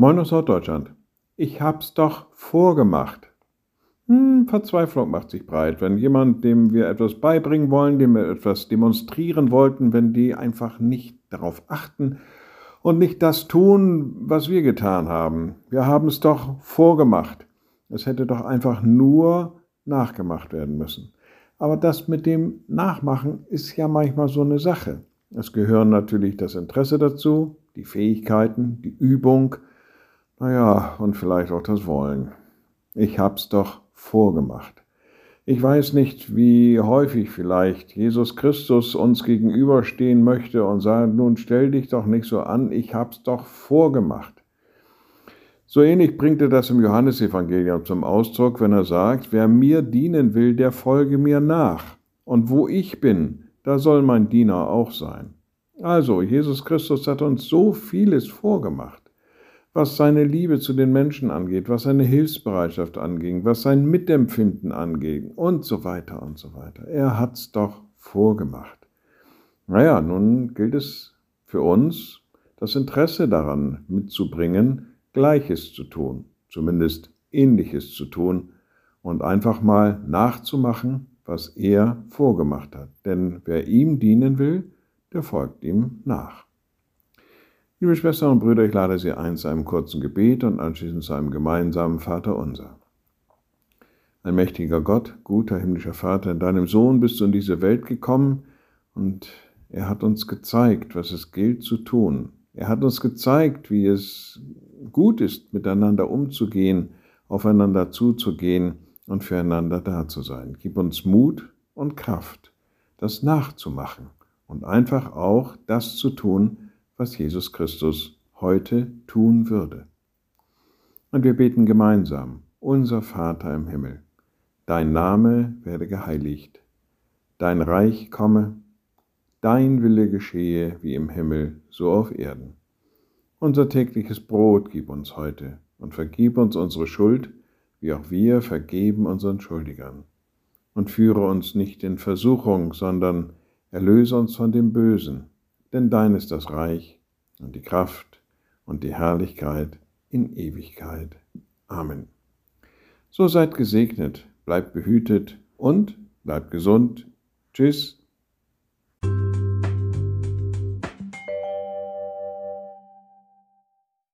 Moin aus Norddeutschland. Ich hab's doch vorgemacht. Hm, Verzweiflung macht sich breit, wenn jemand, dem wir etwas beibringen wollen, dem wir etwas demonstrieren wollten, wenn die einfach nicht darauf achten und nicht das tun, was wir getan haben. Wir haben es doch vorgemacht. Es hätte doch einfach nur nachgemacht werden müssen. Aber das mit dem Nachmachen ist ja manchmal so eine Sache. Es gehören natürlich das Interesse dazu, die Fähigkeiten, die Übung, naja, und vielleicht auch das Wollen. Ich hab's doch vorgemacht. Ich weiß nicht, wie häufig vielleicht Jesus Christus uns gegenüberstehen möchte und sagt, nun stell dich doch nicht so an, ich hab's doch vorgemacht. So ähnlich bringt er das im Johannesevangelium zum Ausdruck, wenn er sagt, wer mir dienen will, der folge mir nach. Und wo ich bin, da soll mein Diener auch sein. Also, Jesus Christus hat uns so vieles vorgemacht was seine Liebe zu den Menschen angeht, was seine Hilfsbereitschaft anging, was sein Mitempfinden anging und so weiter und so weiter. Er hat's doch vorgemacht. Naja, nun gilt es für uns, das Interesse daran mitzubringen, Gleiches zu tun, zumindest Ähnliches zu tun und einfach mal nachzumachen, was er vorgemacht hat. Denn wer ihm dienen will, der folgt ihm nach. Liebe Schwestern und Brüder, ich lade Sie ein zu einem kurzen Gebet und anschließend zu einem gemeinsamen Vater unser. Ein mächtiger Gott, guter himmlischer Vater, in deinem Sohn bist du in diese Welt gekommen und er hat uns gezeigt, was es gilt zu tun. Er hat uns gezeigt, wie es gut ist, miteinander umzugehen, aufeinander zuzugehen und füreinander da zu sein. Gib uns Mut und Kraft, das nachzumachen und einfach auch das zu tun, was Jesus Christus heute tun würde. Und wir beten gemeinsam, unser Vater im Himmel, dein Name werde geheiligt, dein Reich komme, dein Wille geschehe wie im Himmel, so auf Erden. Unser tägliches Brot gib uns heute und vergib uns unsere Schuld, wie auch wir vergeben unseren Schuldigern. Und führe uns nicht in Versuchung, sondern erlöse uns von dem Bösen denn dein ist das Reich und die Kraft und die Herrlichkeit in Ewigkeit. Amen. So seid gesegnet, bleibt behütet und bleibt gesund. Tschüss,